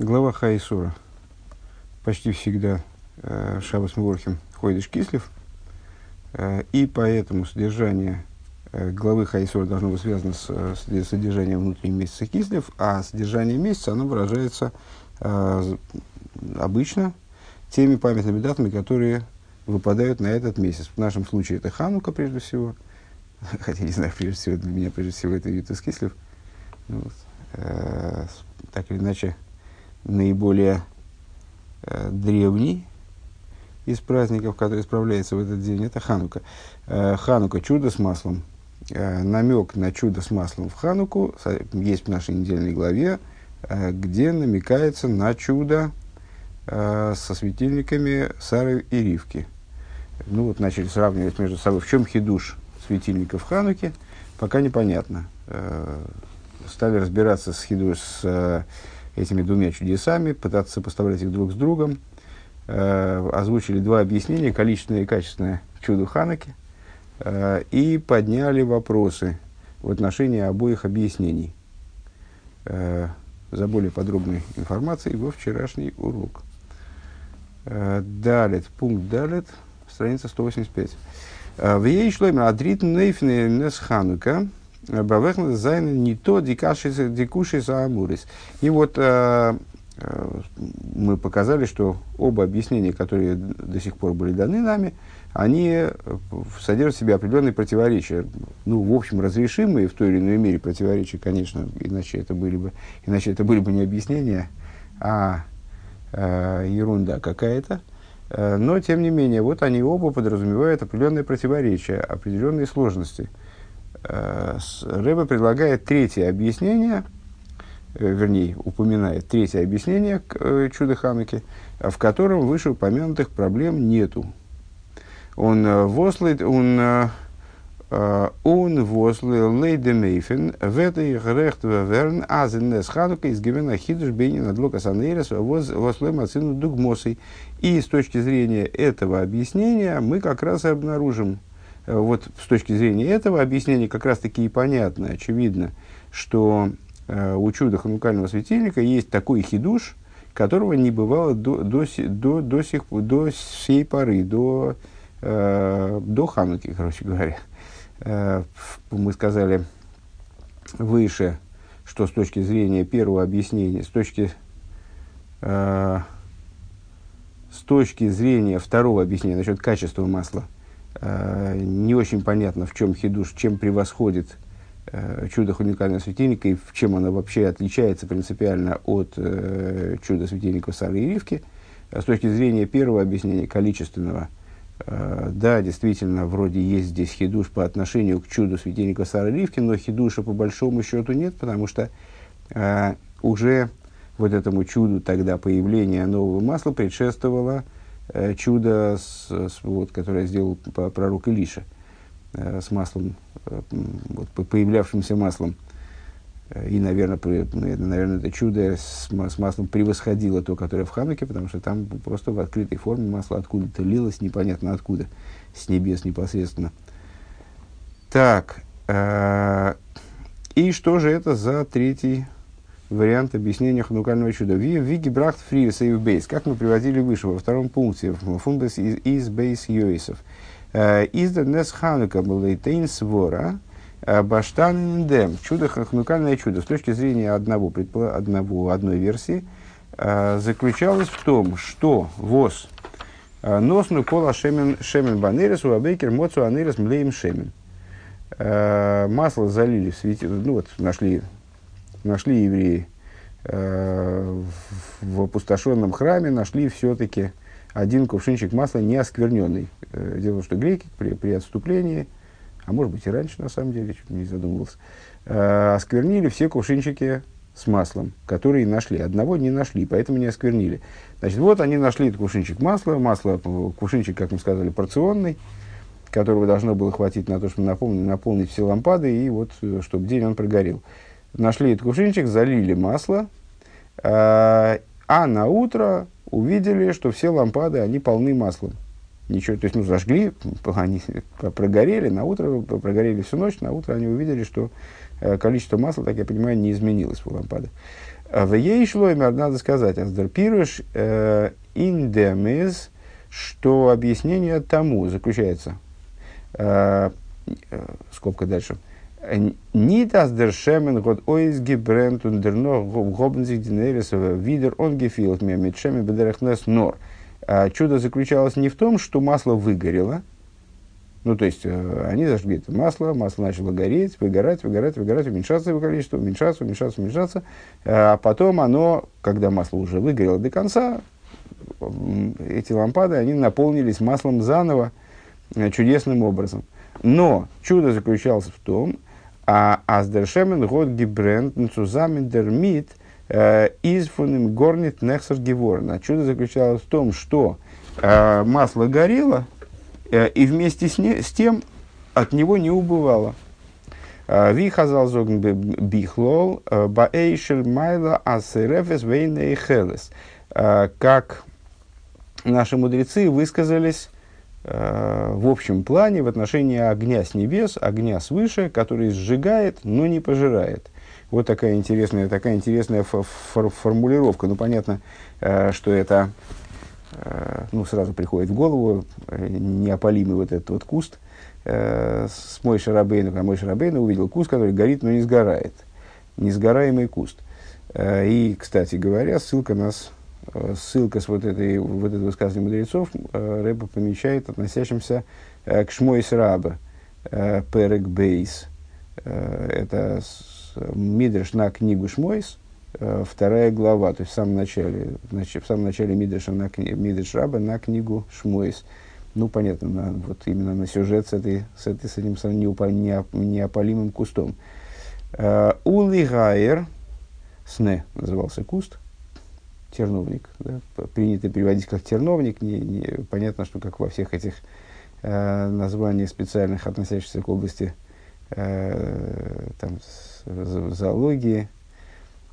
Глава Хайсура. Почти всегда э, Шабас Мурхим ходишь Кислев, э, и поэтому содержание э, главы Хайсура должно быть связано с, с содержанием внутреннего месяца Кислев, а содержание месяца оно выражается э, обычно теми памятными датами, которые выпадают на этот месяц. В нашем случае это Ханука прежде всего, хотя не знаю, прежде всего для меня прежде всего это Ютас Кислев. Вот. Э, так или иначе, наиболее э, древний из праздников, который справляется в этот день, это Ханука. Э, Ханука – чудо с маслом. Э, намек на чудо с маслом в Хануку есть в нашей недельной главе, э, где намекается на чудо э, со светильниками Сары и Ривки. Ну вот начали сравнивать между собой, в чем хидуш светильников Хануки, пока непонятно. Э, стали разбираться с, хидуш, с э, этими двумя чудесами, пытаться сопоставлять их друг с другом. Э, озвучили два объяснения, количественное и качественное чуду Ханаки, э, и подняли вопросы в отношении обоих объяснений. Э, за более подробной информацией во вчерашний урок. Э, далит, пункт далит, страница 185. Э, в ей шло именно Адрит Нейфне Нес Ханука, Бавехна Зайн не то дикуши за Амурис. И вот э, э, мы показали, что оба объяснения, которые до сих пор были даны нами, они э, содержат в себе определенные противоречия. Ну, в общем, разрешимые в той или иной мере противоречия, конечно, иначе это были бы, иначе это были бы не объяснения, а э, ерунда какая-то. Но, тем не менее, вот они оба подразумевают определенные противоречия, определенные сложности – Рэбе предлагает третье объяснение, э, вернее, упоминает третье объяснение к э, чудо Хануки, в котором вышеупомянутых проблем нету. Он вослит, он он вослил лейде мейфен в этой грехт верн азен нес ханука из гивена хидуш бейнин адлока санейрес вослем ацину дугмосой. И с точки зрения этого объяснения мы как раз и обнаружим Э, вот с точки зрения этого объяснения как раз-таки и понятно, очевидно, что э, у чуда ханукального светильника есть такой хидуш, которого не бывало до, до, до, до, сих, до сей поры, до, э, до Хануки, короче говоря. Э, мы сказали выше, что с точки зрения первого объяснения, с точки, э, с точки зрения второго объяснения насчет качества масла, Э, не очень понятно, в чем хидуш, чем превосходит э, чудо уникального светильника и в чем оно вообще отличается принципиально от э, чуда светильника Сары и Ривки. А с точки зрения первого объяснения, количественного, э, да, действительно, вроде есть здесь хидуш по отношению к чуду светильника Сары и Ривки, но хидуша по большому счету нет, потому что э, уже вот этому чуду тогда появления нового масла предшествовало чудо, с, с, вот, которое сделал пророк Илиша э, с маслом, э, вот, появлявшимся маслом. И, наверное, при, наверное, это чудо с, маслом превосходило то, которое в Хануке, потому что там просто в открытой форме масло откуда-то лилось, непонятно откуда, с небес непосредственно. Так, э, и что же это за третий вариант объяснения ханукального чуда. Виги брахт фри сейв бейс, как мы приводили выше во втором пункте, фундес из бейс йойсов. Э, из нес ханука балейтейн свора, э, баштан дем, чудо, ханукальное чудо, с точки зрения одного, одного одной версии, э, заключалось в том, что ВОЗ носну кола шемен, шемен банерис, у абейкер моцу анерис млеем шемен. Масло залили в свете, ну вот нашли нашли евреи э, в опустошенном храме, нашли все-таки один кувшинчик масла не оскверненный. Э, дело, что греки при, при отступлении, а может быть и раньше на самом деле, чуть не задумывался, э, осквернили все кувшинчики с маслом, которые нашли. Одного не нашли, поэтому не осквернили. Значит, вот они нашли этот кувшинчик масла, масло, кувшинчик, как мы сказали, порционный, которого должно было хватить на то, чтобы наполнить, наполнить все лампады, и вот, чтобы день он прогорел нашли этот кувшинчик, залили масло, а, а на утро увидели, что все лампады, они полны маслом. Ничего, то есть, ну, зажгли, они прогорели, на утро, прогорели всю ночь, на утро они увидели, что э, количество масла, так я понимаю, не изменилось у лампады. В ей шлоймер надо сказать, аздерпируш индемиз, что объяснение тому заключается, скобка дальше, не das der Schemen год noch гоben sich den Eres wieder ongefehlt mir mit Schemen бедерехнес нор. Чудо заключалось не в том, что масло выгорело, ну, то есть, э, они зажгли это масло, масло начало гореть, выгорать, выгорать, выгорать, уменьшаться его количество, уменьшаться, уменьшаться, уменьшаться. А потом оно, когда масло уже выгорело до конца, эти лампады, они наполнились маслом заново, э, чудесным образом. Но чудо заключалось в том, а аздершемен год гибренд zusammen der mit из фуним горнит нехсер геворн. Чудо заключалось в том, что э, масло горело, э, и вместе с, не, с тем от него не убывало. Ви хазал зогн бихлол, баэйшер майла асерефес вейне хелес. Как наши мудрецы высказались Э, в общем плане в отношении огня с небес, огня свыше, который сжигает, но не пожирает. Вот такая интересная, такая интересная фор формулировка. Ну, понятно, э, что это э, ну, сразу приходит в голову неопалимый вот этот вот куст с Мой Шарабейну, когда Мой Шарабейну увидел куст, который горит, но не сгорает. Несгораемый куст. И, кстати говоря, ссылка нас Э, ссылка с вот, этой, вот этого высказывания мудрецов э, Рэба помещает относящимся э, к Шмойс Раба, Перек Бейс. Это Мидриш на книгу Шмойс, вторая глава, то есть в самом начале, значит, в самом начале Мидриша на, Мидриш Раба на книгу Шмойс. Ну, понятно, на, вот именно на сюжет с, этой, с, этой, с этим неопалимым кустом. Ули Гайер, Сне назывался куст – терновник. Да? Принято переводить как терновник. Не, не, понятно, что как во всех этих э, названиях специальных, относящихся к области э, там, зоологии,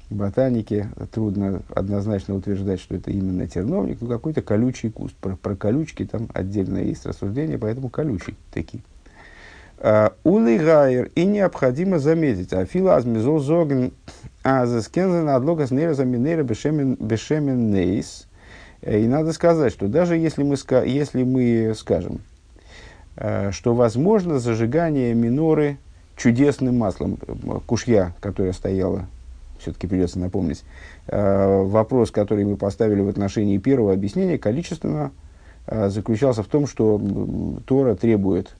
ботаники, трудно однозначно утверждать, что это именно терновник, но какой-то колючий куст. Про, про колючки там отдельное есть рассуждение, поэтому колючий такие. А, Улы гайер, и необходимо заметить, афила азмизол зоген а за скензен адлога снера заминера бешемен нейс. И надо сказать, что даже если мы, если мы скажем, э, что возможно зажигание миноры чудесным маслом, кушья, которая стояла, все-таки придется напомнить, э, вопрос, который мы поставили в отношении первого объяснения, количественно э, заключался в том, что Тора требует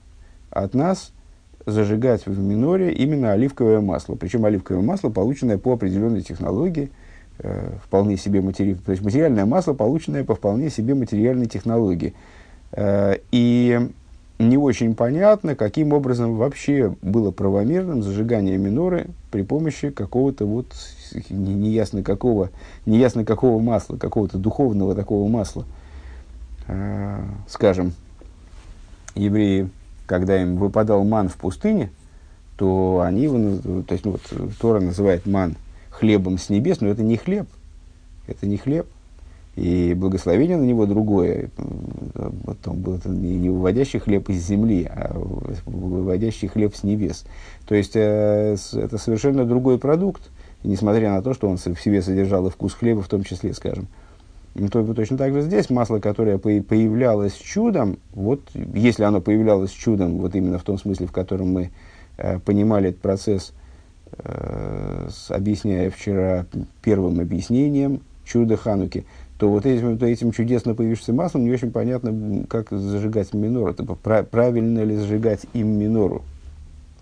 от нас – зажигать в миноре именно оливковое масло. Причем оливковое масло, полученное по определенной технологии, э, вполне себе матери... то есть материальное масло, полученное по вполне себе материальной технологии. Э, и не очень понятно, каким образом вообще было правомерным зажигание миноры при помощи какого-то вот неясно какого, неясно какого масла, какого-то духовного такого масла. Э, скажем, евреи когда им выпадал ман в пустыне, то они то есть, ну, вот, Тора называет ман хлебом с небес, но это не хлеб, это не хлеб. И благословение на него другое. Он был это не выводящий хлеб из земли, а выводящий хлеб с небес. То есть э, это совершенно другой продукт, несмотря на то, что он в себе содержал и вкус хлеба в том числе, скажем. Ну, то, точно так же здесь масло, которое появлялось чудом, вот если оно появлялось чудом, вот именно в том смысле, в котором мы э, понимали этот процесс, э, с, объясняя вчера первым объяснением чуда Хануки, то вот этим, то этим чудесно появившимся маслом не очень понятно, как зажигать минору. Типа, правильно ли зажигать им минору?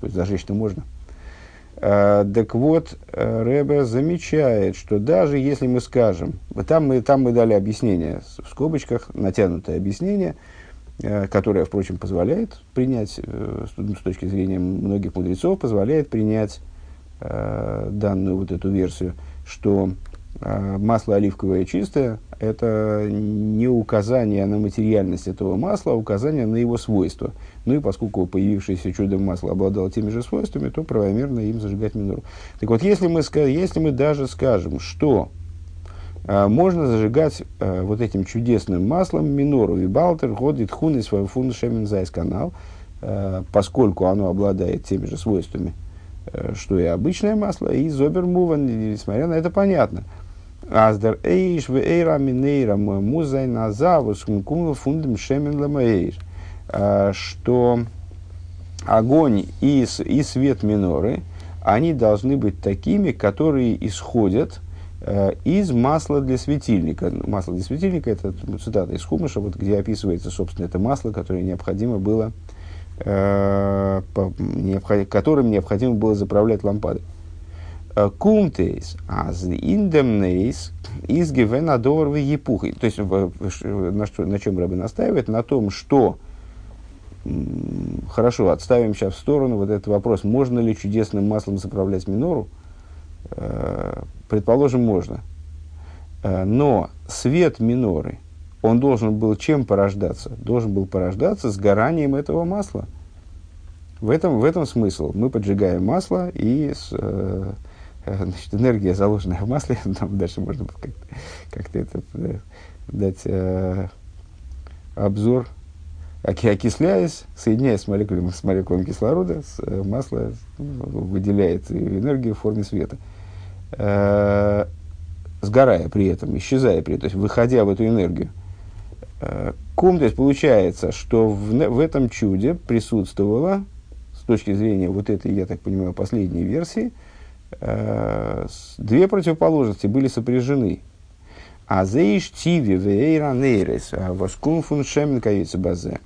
То есть зажечь-то можно. Э, так вот, э, Рэбе замечает, что даже если мы скажем, там мы, там мы дали объяснение, в скобочках, натянутое объяснение, э, которое, впрочем, позволяет принять, с точки зрения многих мудрецов, позволяет принять данную вот эту версию, что а, масло оливковое чистое – это не указание на материальность этого масла, а указание на его свойства. Ну и поскольку появившееся чудом масло обладало теми же свойствами, то правомерно им зажигать минору. Так вот, если мы, если мы даже скажем, что а, можно зажигать а, вот этим чудесным маслом минору, вибалтер, ходит хун и свой фун шемен канал, а, поскольку оно обладает теми же свойствами, э, что и обычное масло, и зобермуван, несмотря на это понятно. Аздер эйш в эйра минейра музай назавус кумкумл фундам шемен ламаэйр. Что огонь и, и свет миноры, они должны быть такими, которые исходят э, из масла для светильника. Масло для светильника – это цитата из Хумыша, вот, где описывается, собственно, это масло, которое необходимо было, э, по, необход, которым необходимо было заправлять лампады. Кумтейс, аз индемнейс, из гивенадор в епухой. То есть, на, что, на чем Рэбе настаивает? На том, что хорошо, отставим сейчас в сторону вот этот вопрос, можно ли чудесным маслом заправлять минору. Э, предположим, можно. Э, но свет миноры, он должен был чем порождаться? Должен был порождаться сгоранием этого масла. В этом, в этом смысл. Мы поджигаем масло, и с, э, значит, энергия, заложенная в масле, там дальше можно как-то, как это дать э, обзор окисляясь, соединяясь с молекулами, с молекулами кислорода, с, э, масло ну, выделяет энергию в форме света. Э, сгорая при этом, исчезая при этом, то есть выходя в эту энергию. Э, кум, то есть получается, что в, в этом чуде присутствовало, с точки зрения вот этой, я так понимаю, последней версии, э, две противоположности были сопряжены. А зейш тиви вейра нейрес, а воскун фун шемен базе.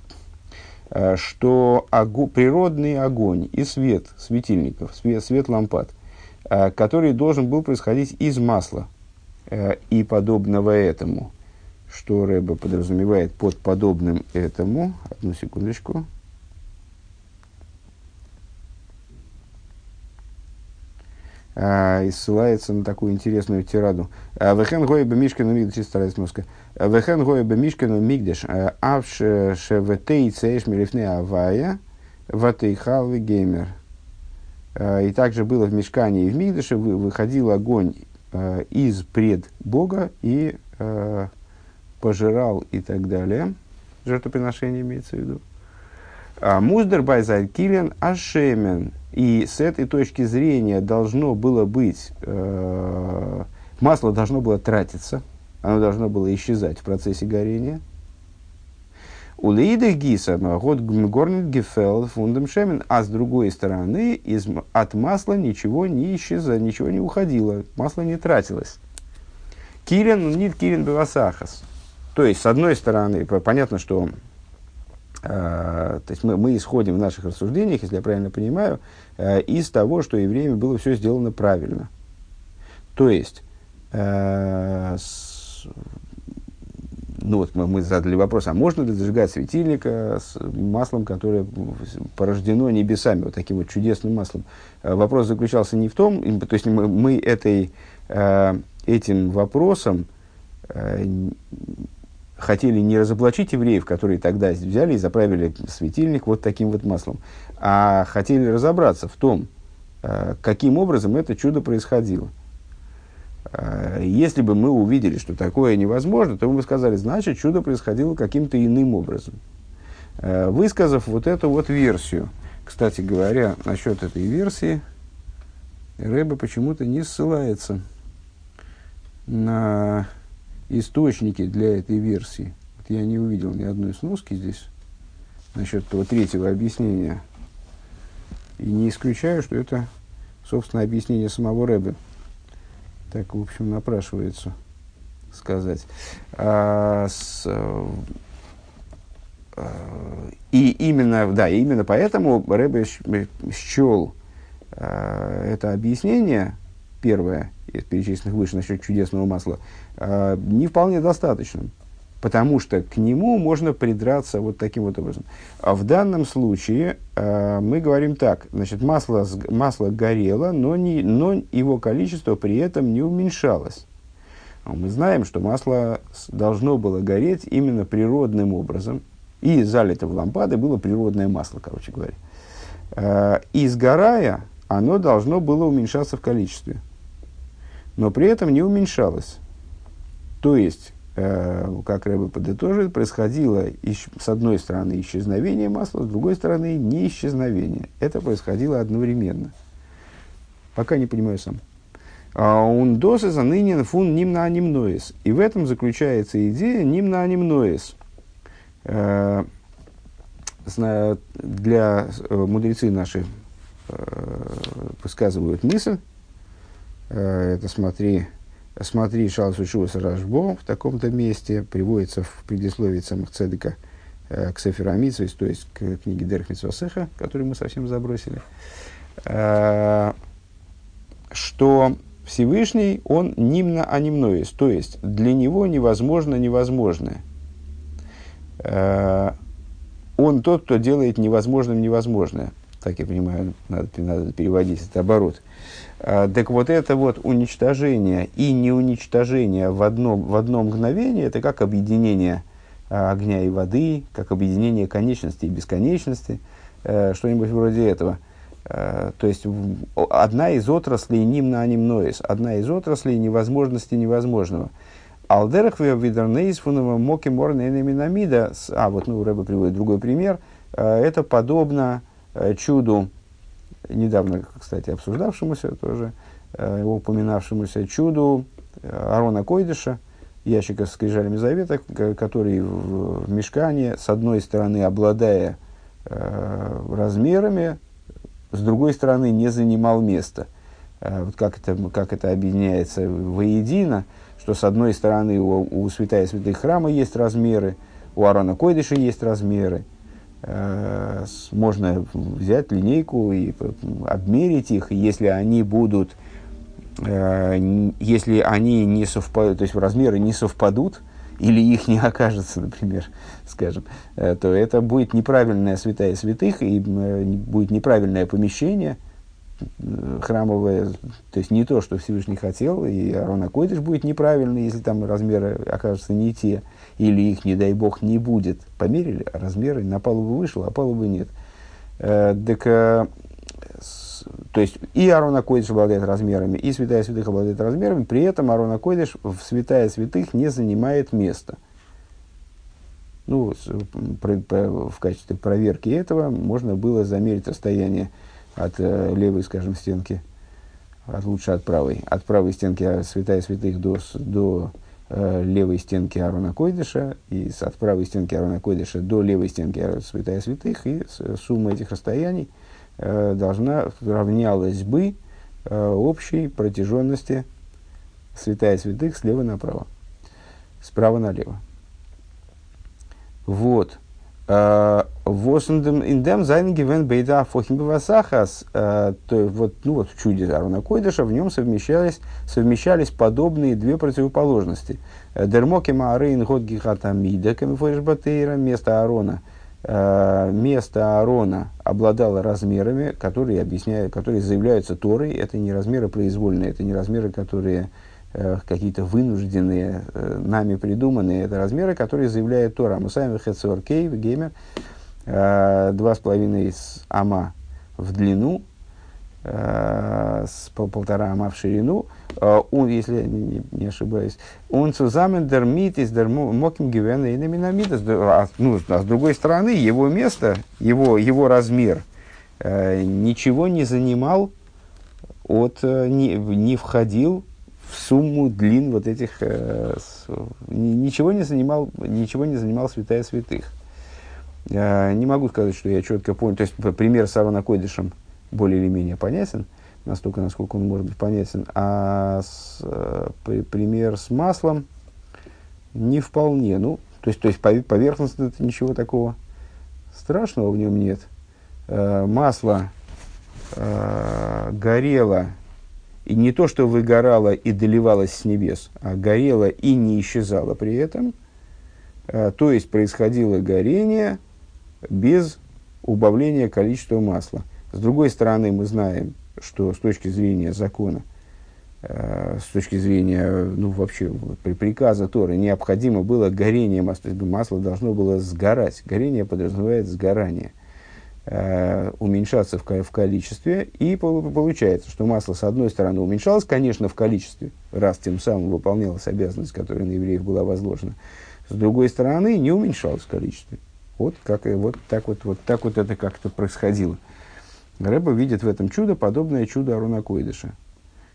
Э, что огу, природный огонь и свет светильников, свет, свет лампад, э, который должен был происходить из масла э, и подобного этому, что Рэба подразумевает под подобным этому, одну секундочку, и ссылается на такую интересную тираду. Вехен гоя бемишкану мигдеш, стараюсь мозга. Вехен гоя бемишкану мигдеш, авш шеветей цееш мирифне авая, ватейхал геймер. И также было в мешкане и в Мигдеше выходил огонь из пред Бога и пожирал и так далее. Жертвоприношение имеется в виду. Муздер байзайт килен ашемен – и с этой точки зрения должно было быть, э, масло должно было тратиться, оно должно было исчезать в процессе горения. У Лейдах Гиса, год горнит гефел фундам шемен, а с другой стороны, из, от масла ничего не исчезало, ничего не уходило, масло не тратилось. Кирин, нит кирин бевасахас. То есть, с одной стороны, понятно, что то есть мы, мы исходим в наших рассуждениях, если я правильно понимаю, э, из того, что евреями было все сделано правильно. То есть, э, с, ну вот мы, мы задали вопрос, а можно ли зажигать светильника с маслом, которое порождено небесами, вот таким вот чудесным маслом? Э, вопрос заключался не в том, то есть мы, мы этой, э, этим вопросом э, хотели не разоблачить евреев, которые тогда взяли и заправили светильник вот таким вот маслом, а хотели разобраться в том, э, каким образом это чудо происходило. Э, если бы мы увидели, что такое невозможно, то мы бы сказали, значит, чудо происходило каким-то иным образом. Э, высказав вот эту вот версию, кстати говоря, насчет этой версии, Рэба почему-то не ссылается на источники для этой версии. Вот я не увидел ни одной сноски здесь насчет того третьего объяснения. И не исключаю, что это, собственно, объяснение самого Рэбе. Так, в общем, напрашивается сказать. А, с, а, и именно, да, именно поэтому Рэбе счел а, это объяснение, первое из перечисленных выше насчет чудесного масла, а, не вполне достаточным. Потому что к нему можно придраться вот таким вот образом. А в данном случае э, мы говорим так, значит, масло, масло горело, но, не, но его количество при этом не уменьшалось. Мы знаем, что масло должно было гореть именно природным образом. И залито в лампады было природное масло, короче говоря. Э, и сгорая, оно должно было уменьшаться в количестве. Но при этом не уменьшалось. То есть, э, как Рэбе подытоживает, происходило с одной стороны исчезновение масла, с другой стороны не исчезновение. Это происходило одновременно. Пока не понимаю сам. Он досы за ныне фун нимна анимноис. И в этом заключается идея нимна анимноис. Для мудрецы наши высказывают мысль, это смотри, смотри Шалас Учуас Рашбо в таком-то месте, приводится в предисловии самых цедека э, к Сеферу то есть к книге Дерх Митсвасеха, которую мы совсем забросили, э, что Всевышний, он нимно анимноис, то есть для него невозможно невозможное. Э, он тот, кто делает невозможным невозможное. Так я понимаю, надо, надо переводить это оборот. А, так вот это вот уничтожение и неуничтожение в одно, в одно мгновение, это как объединение а, огня и воды, как объединение конечности и бесконечности, э, что-нибудь вроде этого. Э, то есть одна из отраслей нимна анимноис, одна из отраслей невозможности невозможного. Алдерах видернейс фунова моки морнейнаминамида. А, вот, ну, Рэба приводит другой пример. Э, это подобно чуду недавно, кстати, обсуждавшемуся тоже, э, упоминавшемуся чуду э, Арона Койдыша, ящика с скрижалями завета, который в, в мешкане, с одной стороны, обладая э, размерами, с другой стороны, не занимал места. Э, вот как это, как это объединяется воедино, что с одной стороны у, у святая святых храма есть размеры, у Арона Койдыша есть размеры, можно взять линейку и обмерить их, если они будут, э, если они не совпадут, то есть размеры не совпадут, или их не окажется, например, скажем, э, то это будет неправильная святая святых, и будет неправильное помещение храмовое, то есть не то, что Всевышний хотел, и Арона Койдыш будет неправильный, если там размеры окажутся не те или их, не дай бог, не будет. Померили размеры, на палубу вышел, а палубы нет. Э, так, э, то есть и Арона Койдыш обладает размерами, и Святая Святых обладает размерами, при этом Арона Койдыш в Святая Святых не занимает места. Ну, в качестве проверки этого можно было замерить расстояние от э, левой, скажем, стенки, от, лучше от правой, от правой стенки Святая Святых до, до Э, левой стенки Арона Койдыша и от правой стенки Арона Койдыша до левой стенки Святая Святых, и сумма этих расстояний э, должна равнялась бы э, общей протяженности Святая Святых слева направо, справа налево. Вот. Восендем индем зайн гивен бейда фохим бивасахас. То вот, ну вот в чуде Арона Койдыша в нем совмещались, совмещались подобные две противоположности. Дермоки маарейн год гихатамида камифориш батейра. Место Аарона, место Аарона обладало размерами, которые объясняют, которые заявляются Торой. Это не размеры произвольные, это не размеры, которые Э, какие-то вынужденные, э, нами придуманные, это размеры, которые заявляет Тора. Мы сами Хецор Кейв, Геймер, э, два с половиной ама в длину, с полтора ама в ширину, он, если я не, не ошибаюсь, он сузамен дер митис дер моким гивена и наминамитас, а, ну, а с другой стороны, его место, его, его размер ничего не занимал от, не, не входил в сумму длин вот этих, э, с, ничего, не занимал, ничего не занимал святая святых. Э, не могу сказать, что я четко понял, то есть пример с Арона Койдышем более или менее понятен, настолько, насколько он может быть понятен, а с, э, при, пример с маслом не вполне. Ну, то есть, то есть поверхностно это ничего такого страшного в нем нет. Э, масло э, горело и не то, что выгорало и доливалось с небес, а горело и не исчезало при этом. А, то есть происходило горение без убавления количества масла. С другой стороны, мы знаем, что с точки зрения закона, э, с точки зрения, ну, вообще, при приказа Торы, необходимо было горение масла, то есть масло должно было сгорать. Горение подразумевает сгорание – уменьшаться в, в количестве, и получается, что масло, с одной стороны, уменьшалось, конечно, в количестве, раз тем самым выполнялась обязанность, которая на евреев была возложена, с другой стороны, не уменьшалось в количестве. Вот, как, вот, так вот, вот так вот это как-то происходило. Рэба видит в этом чудо подобное чудо Арона Койдыша,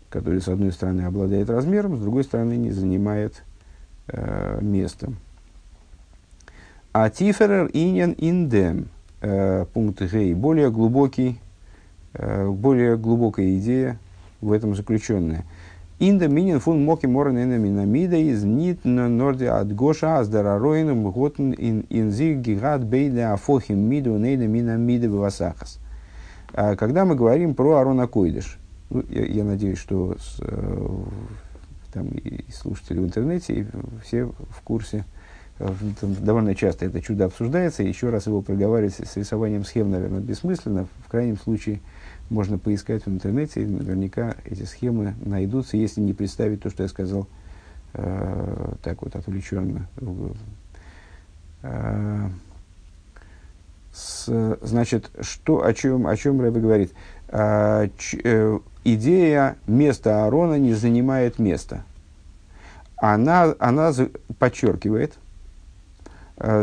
который, с одной стороны, обладает размером, с другой стороны, не занимает э, места. А тиферер иньян индем, э, пункт Гей, более глубокий, э, более глубокая идея в этом заключенная. Инда минин фун моки морен минамида из нит норди от гоша аздара роином готн ин инзи гигат бейде афохим миду нейда минамида бавасахас. А когда мы говорим про Арона Койдыш, ну, я, я надеюсь, что с, э, там и слушатели в интернете, и все в курсе, э, довольно часто это чудо обсуждается, еще раз его проговаривать с рисованием схем, наверное, бессмысленно. В крайнем случае можно поискать в интернете, и наверняка эти схемы найдутся, если не представить то, что я сказал э, так вот отвлеченно. Э, с, значит, что, о чем, о чем Рэбе говорит? Э, ч, э, идея места Аарона не занимает места. Она, она подчеркивает,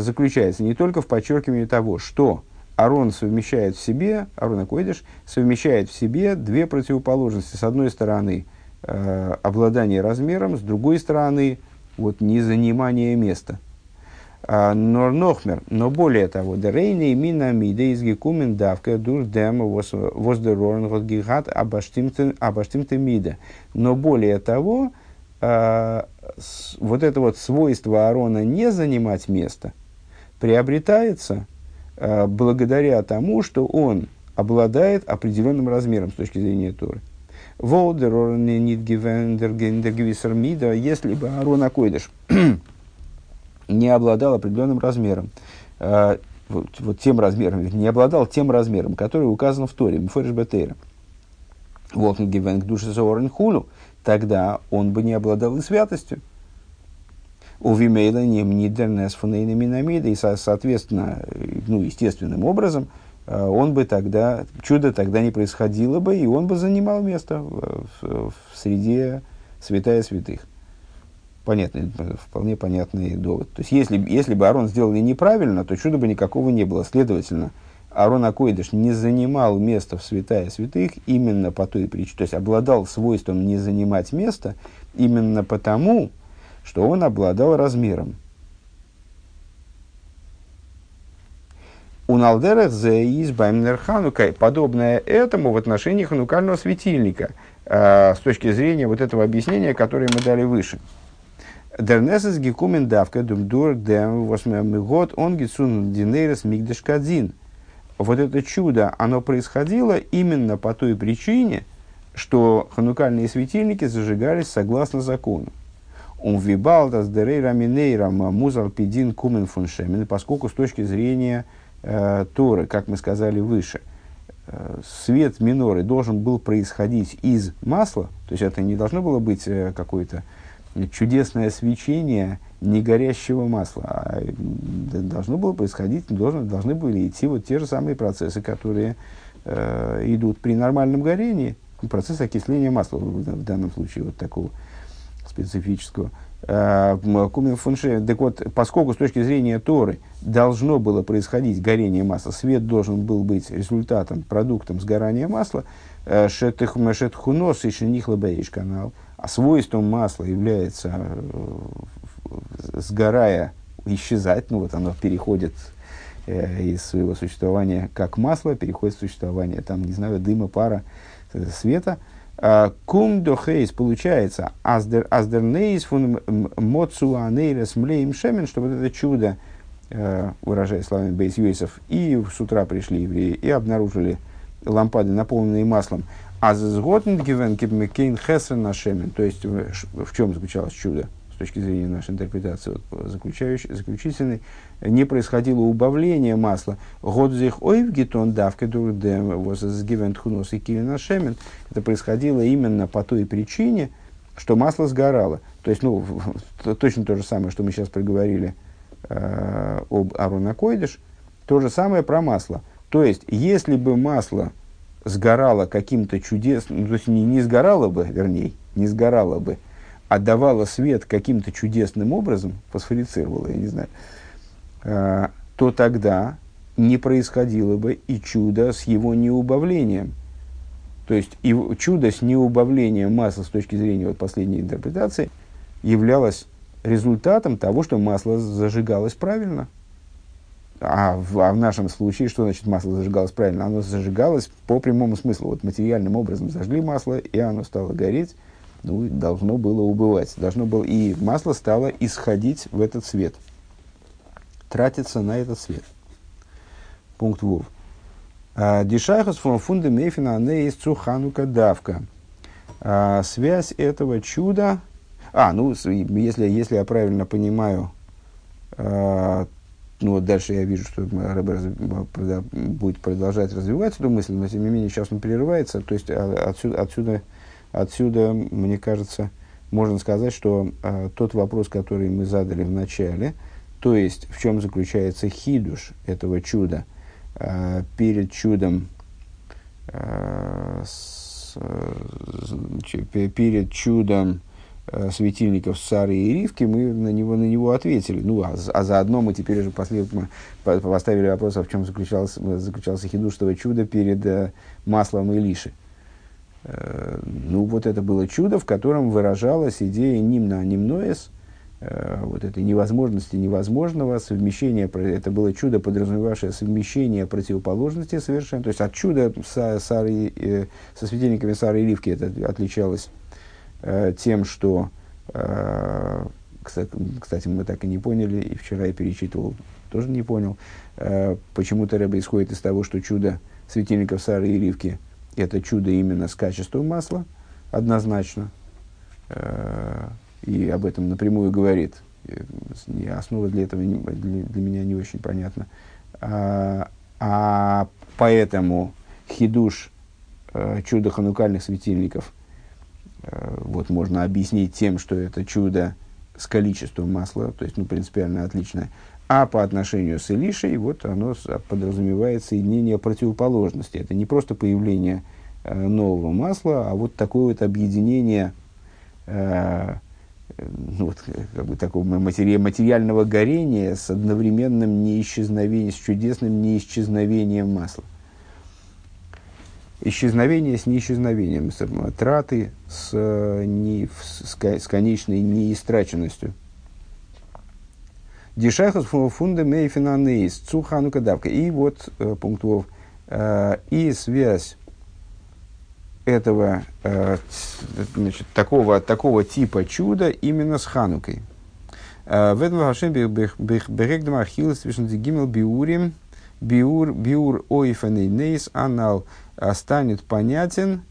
заключается не только в подчеркивании того, что Арон совмещает в себе, Арон Акойдыш совмещает в себе две противоположности. С одной стороны, э, обладание размером, с другой стороны, вот, незанимание места. А, Норнохмер, но более того, дерейный мина миде из гекумен давка дур дем воздерорн вот гигат абаштимте миде. Но более того, э, вот это вот свойство Арона не занимать место приобретается – Э, благодаря тому, что он обладает определенным размером с точки зрения Торы. Волдер, если бы Арон Акойдыш не обладал определенным размером, э, вот, вот тем размером, не обладал тем размером, который указан в Торе, Мфориш Бетейра, Волкнгивен к душе Хулу, тогда он бы не обладал и святостью у Вимейла не мнидернес фунейнаминамида, и, соответственно, ну, естественным образом, э, он бы тогда, чудо тогда не происходило бы, и он бы занимал место в, в, среде святая святых. Понятный, вполне понятный довод. То есть, если, если бы Арон сделали неправильно, то чуда бы никакого не было. Следовательно, Арон Акойдыш не занимал место в святая святых именно по той причине, то есть обладал свойством не занимать место именно потому, что он обладал размером. У Налдерах за избаймнер Ханука, подобное этому в отношении ханукального светильника, э, с точки зрения вот этого объяснения, которое мы дали выше. Дернесес гекумен давка думдур дем год он гитсун динейрес мигдешкадзин. Вот это чудо, оно происходило именно по той причине, что ханукальные светильники зажигались согласно закону. Он вибалдас дерейра минейра пидин кумен фуншемен, поскольку с точки зрения э, Торы, как мы сказали выше, э, свет миноры должен был происходить из масла, то есть это не должно было быть э, какое-то чудесное свечение негорящего масла, а должно было происходить, должны, должны были идти вот те же самые процессы, которые э, идут при нормальном горении, процесс окисления масла в данном случае вот такого специфического. Э, Кумин фунше, так вот, поскольку с точки зрения Торы должно было происходить горение масла, свет должен был быть результатом, продуктом сгорания масла, э, шетхунос и шенихлабаиш канал, а свойством масла является, э, сгорая, исчезать, ну вот оно переходит из своего существования как масло, переходит в существование, там, не знаю, дыма, пара, света – Э, кум дохейс получается аздер аздернейс фун моцу анейрес млеем шемен, что вот это чудо, э, выражая словами Бейс Юисов, и с утра пришли евреи и обнаружили лампады, наполненные маслом. А згоден гивен кипмекейн хесен на шемен. То есть в чем заключалось чудо? с точки зрения нашей интерпретации вот, заключительной, не происходило убавление масла. Годзих ойв гетон давка дурдем возгивент хунос и килина шемен. Это происходило именно по той причине, что масло сгорало. То есть, ну, точно то же самое, что мы сейчас проговорили э, об Аронакойдыш, то же самое про масло. То есть, если бы масло сгорало каким-то чудесным, ну, то есть не, не сгорало бы, вернее, не сгорало бы, отдавала свет каким-то чудесным образом, фосфорицировала, я не знаю, э, то тогда не происходило бы и чудо с его неубавлением. То есть и чудо с неубавлением масла с точки зрения вот последней интерпретации являлось результатом того, что масло зажигалось правильно. А в, а в нашем случае, что значит масло зажигалось правильно? Оно зажигалось по прямому смыслу. Вот материальным образом зажгли масло, и оно стало гореть, ну, должно было убывать. Должно было, и масло стало исходить в этот свет. Тратиться на этот свет. Пункт Вов. А, Дишайхас фон фунде мейфина не из цуханука давка. А, связь этого чуда... А, ну, если, если я правильно понимаю, а, ну, вот дальше я вижу, что Рэбер будет продолжать развивать эту мысль, но тем не менее сейчас он прерывается. То есть отсюда, отсюда, отсюда мне кажется, можно сказать, что э, тот вопрос, который мы задали в начале, то есть в чем заключается хидуш этого чуда – Э, перед чудом э, с, э, перед чудом светильников Сары и Ривки, мы на него, на него ответили. Ну, а, а заодно мы теперь уже последовательно поставили вопрос, а в чем заключался, заключался хидуштово чудо перед э, маслом Илиши. Э, ну, вот это было чудо, в котором выражалась идея нимна нимноес, Э, вот этой невозможности невозможного, совмещения, это было чудо, подразумевавшее совмещение противоположностей совершенно. То есть от чуда со, Сары, э, со светильниками Сары и Ливки это отличалось э, тем, что, э, кстати, мы так и не поняли, и вчера я перечитывал, тоже не понял, э, почему-то Рэба исходит из того, что чудо светильников Сары и Ливки это чудо именно с качеством масла, однозначно. И об этом напрямую говорит. Основа для этого для, меня не очень понятна. А, а поэтому хидуш чудо ханукальных светильников вот можно объяснить тем, что это чудо с количеством масла, то есть ну, принципиально отличное. А по отношению с Илишей, вот оно подразумевает соединение противоположности. Это не просто появление э, нового масла, а вот такое вот объединение э, ну, вот, как бы такого матери, материального горения с одновременным неисчезновением, с чудесным неисчезновением масла. Исчезновение с неисчезновением, с, траты с, не, с, с конечной неистраченностью. Дишахас фунда мейфинанейс цухану кадавка. И вот э, пункт Вов. Э, и связь этого э, значит, такого, такого типа чуда именно с Ханукой. Э, в этом Хашем Берегдам Ахиллес Гимел Биурим Биур Биур Ойфаней Нейс Анал станет понятен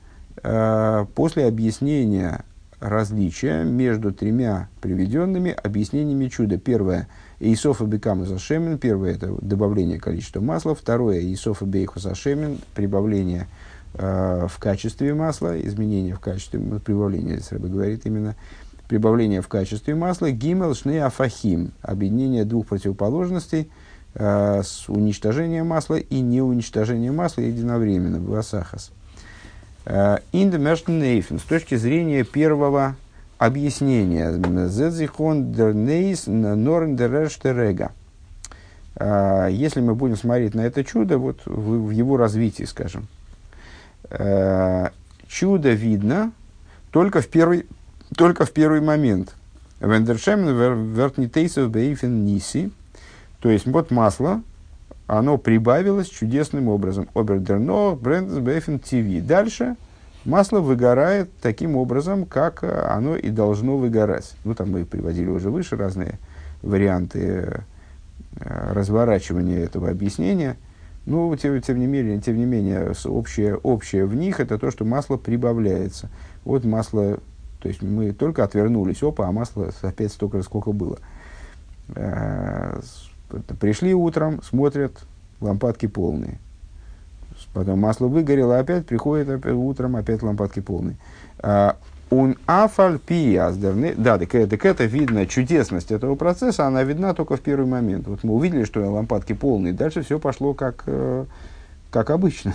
э, после объяснения различия между тремя приведенными объяснениями чуда. Первое – Исофа Бекама Зашемен. Первое – это добавление количества масла. Второе – Исофа Бейху Зашемен. Прибавление Э, в качестве масла, изменение в качестве, прибавление, здесь Рэбе говорит именно, прибавление в качестве масла, гимел шне афахим, объединение двух противоположностей э, с уничтожением масла и неуничтожением масла единовременно, васахас. Индемерштен с точки зрения первого объяснения, зедзихон дернейс норн дерештерега. Э, если мы будем смотреть на это чудо, вот в, в его развитии, скажем, э, чудо видно только в первый, только в первый момент. Вендершемен вертнитейсов бейфен ниси. То есть вот масло, оно прибавилось чудесным образом. Обердерно брендс бейфен ТВ. Дальше масло выгорает таким образом, как оно и должно выгорать. Ну, там мы приводили уже выше разные варианты э, разворачивания этого объяснения – ну, тем, тем, не менее, тем не менее, общее, общее в них это то, что масло прибавляется. Вот масло, то есть мы только отвернулись, опа, а масло опять столько, сколько было. Э, пришли утром, смотрят, лампадки полные. Потом масло выгорело, опять приходит опять, утром, опять лампадки полные. Он афаль пиаздерны. Да, так, так это видно, чудесность этого процесса, она видна только в первый момент. Вот мы увидели, что лампадки полные, дальше все пошло как, э, как обычно,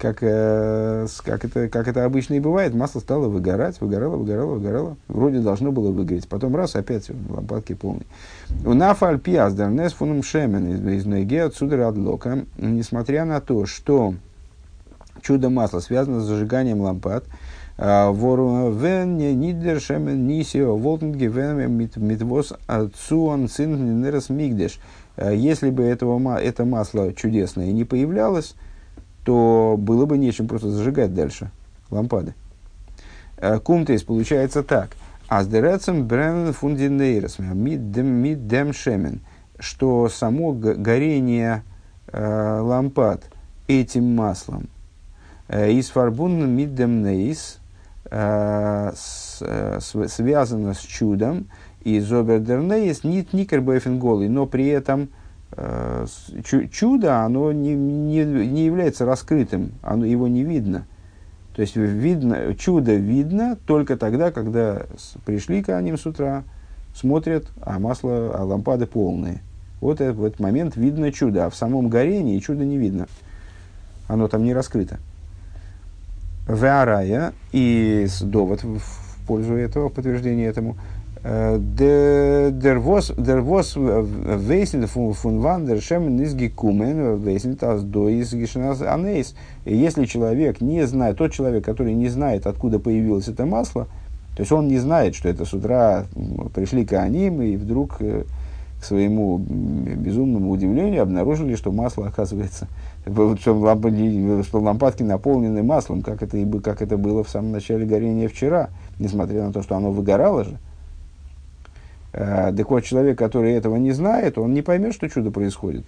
как, э, как, это, как это обычно и бывает, масло стало выгорать, выгорало, выгорало, выгорало. Вроде должно было выгореть. Потом раз, опять лампадки полные. У нафаль пиаздернес фунум шемен из ноги отсюда от лока. Несмотря на то, что чудо масла связано с зажиганием лампад, а, вору вен нидер шемен нисио волтнге вен митвос цуан цин мигдеш. А, если бы этого, это масло чудесное не появлялось, то было бы нечем просто зажигать дальше лампады. Э, Кумтейс получается так. Аздерецем бренен фундинейрос миддем шемен. Что само горение э, лампад этим маслом э, из фарбун миддем нейс э, связано с чудом, и зобердернейс нит никербойфен голый, но при этом чудо, оно не, не, не является раскрытым, оно, его не видно. То есть видно, чудо видно только тогда, когда пришли к ним с утра, смотрят, а масло, а лампады полные. Вот это, в этот момент видно чудо, а в самом горении чудо не видно. Оно там не раскрыто. Веарая и довод в пользу этого, подтверждения этому – Wesen von wann der Шем из Гекумен, wesen das до из Анейс. Если человек не знает, тот человек, который не знает, откуда появилось это масло, то есть он не знает, что это с утра пришли к ним и вдруг э, к своему безумному удивлению обнаружили, что масло, оказывается, что, лампадки, что лампадки наполнены маслом, как это, и, как это было в самом начале горения вчера, несмотря на то, что оно выгорало же. Э, так вот, человек, который этого не знает, он не поймет, что чудо происходит.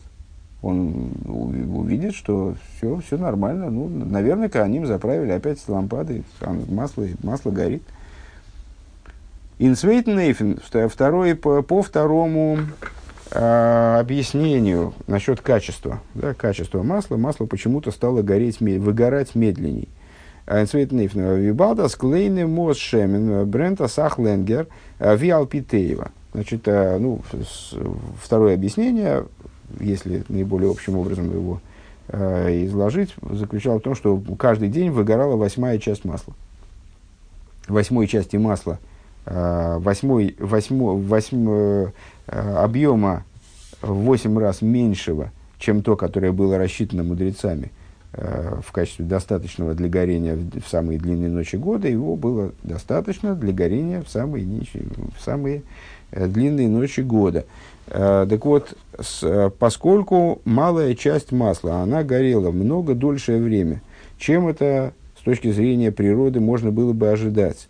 Он увидит, что все, все нормально. Ну, наверное, Кааним заправили опять лампады, масло, масло горит. Инсвейтнейфен, второй, по, по второму э, объяснению насчет качества, да, качества масла, масло почему-то стало гореть, выгорать медленней. Инсвейтнейфен, вибалда склейны мос шемен, брента сахленгер, Э, Виалпитеева. Значит, э, ну, второе объяснение, если наиболее общим образом его э, изложить, заключалось в том, что каждый день выгорала восьмая часть масла. Восьмой части масла, восьмой, восьмой, восьмой, объема в восемь раз меньшего, чем то, которое было рассчитано мудрецами – Э, в качестве достаточного для горения в самые длинные ночи года, его было достаточно для горения в самые, в самые э, длинные ночи года. Э, так вот, с, поскольку малая часть масла, она горела много дольшее время, чем это с точки зрения природы можно было бы ожидать.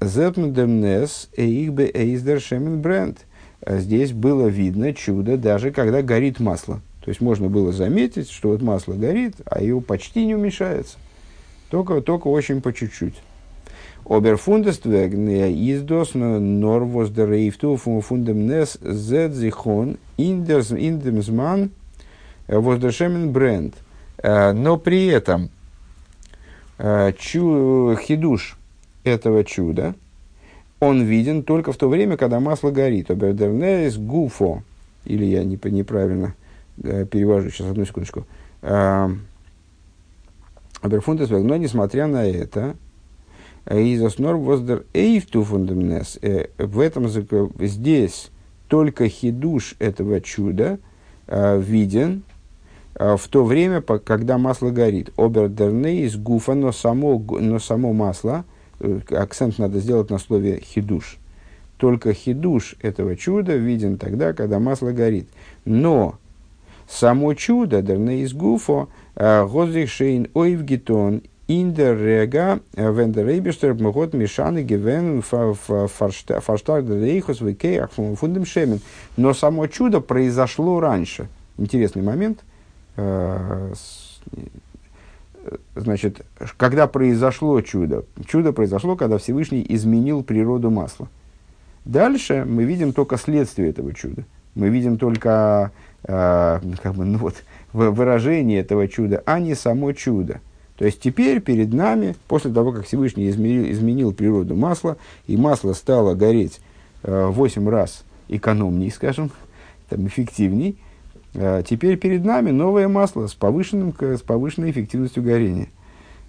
Зепмдемнес эйхбе эйздер шемен бренд. Здесь было видно чудо, даже когда горит масло. То есть можно было заметить, что вот масло горит, а его почти не уменьшается. Только, только очень по чуть-чуть. Оберфундествегне издос норвос дерейфту фундемнес зедзихон индемсман воздешемен бренд. Э, но при этом э, чу, хидуш этого чуда, он виден только в то время, когда масло горит. Обердернес гуфо, или я не, неправильно Э, перевожу сейчас одну секундочку. Аберфундес но несмотря на это, э, из основ воздер эйфту фундамнес, э, в этом здесь только хидуш этого чуда виден в то время, когда масло горит. Обердерне из гуфа, но само, но само масло, акцент надо сделать на слове хидуш. Только хидуш этого чуда виден тогда, когда масло горит. Но Само чудо, дерне из гуфо, э, гозрихшейн ойвгитон, индер рега, э, вендерейбестер, мгот мешаны гевен фарштаг рейхос векеях фундем шемен. Но само чудо произошло раньше. Интересный момент. Э, значит, когда произошло чудо? Чудо произошло, когда Всевышний изменил природу масла. Дальше мы видим только следствие этого чуда. Мы видим только э, как бы, ну вот, выражение этого чуда, а не само чудо. То есть теперь перед нами, после того, как Всевышний изменил, изменил природу масла, и масло стало гореть э, 8 раз экономней, скажем, там, эффективней, Э, теперь перед нами новое масло с, повышенным, с повышенной эффективностью горения.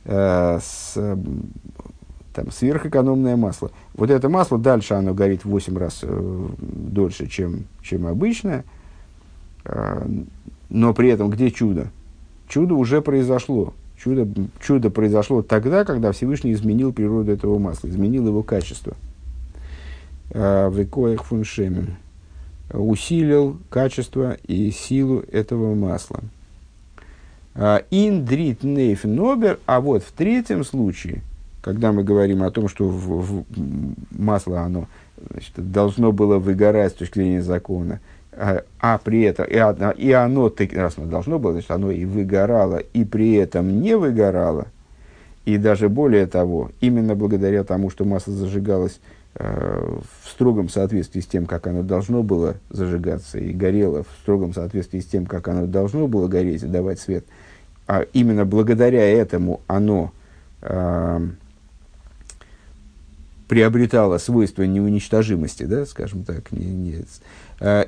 Э, с, там, сверхэкономное масло. Вот это масло дальше оно горит в 8 раз э, дольше, чем, чем обычное. Э, но при этом где чудо? Чудо уже произошло. Чудо, чудо произошло тогда, когда Всевышний изменил природу этого масла, изменил его качество. Э, в Рикоях фуншемен усилил качество и силу этого масла. Э, Индрит нейф нобер, а вот в третьем случае – когда мы говорим о том, что в, в масло оно значит, должно было выгорать с точки зрения закона, а, а при этом и, одно, и оно, раз оно должно было, значит, оно и выгорало, и при этом не выгорало, и даже более того, именно благодаря тому, что масло зажигалось э, в строгом соответствии с тем, как оно должно было зажигаться, и горело в строгом соответствии с тем, как оно должно было гореть и давать свет, а именно благодаря этому оно э, приобретала свойство неуничтожимости, да, скажем так, не, не, э,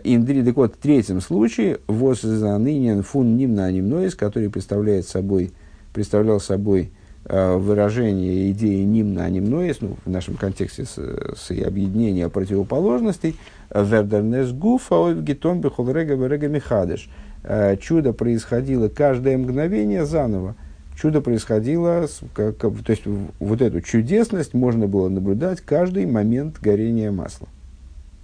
Индри, так вот, в третьем случае, воззанынен фун нимна нимноис, который представляет собой, представлял собой э, выражение идеи нимна нимноис, ну, в нашем контексте с, с объединения противоположностей, вердернес гуфа гитон бехолрега берега михадыш. Э, чудо происходило каждое мгновение заново чудо происходило, как, то есть вот эту чудесность можно было наблюдать каждый момент горения масла.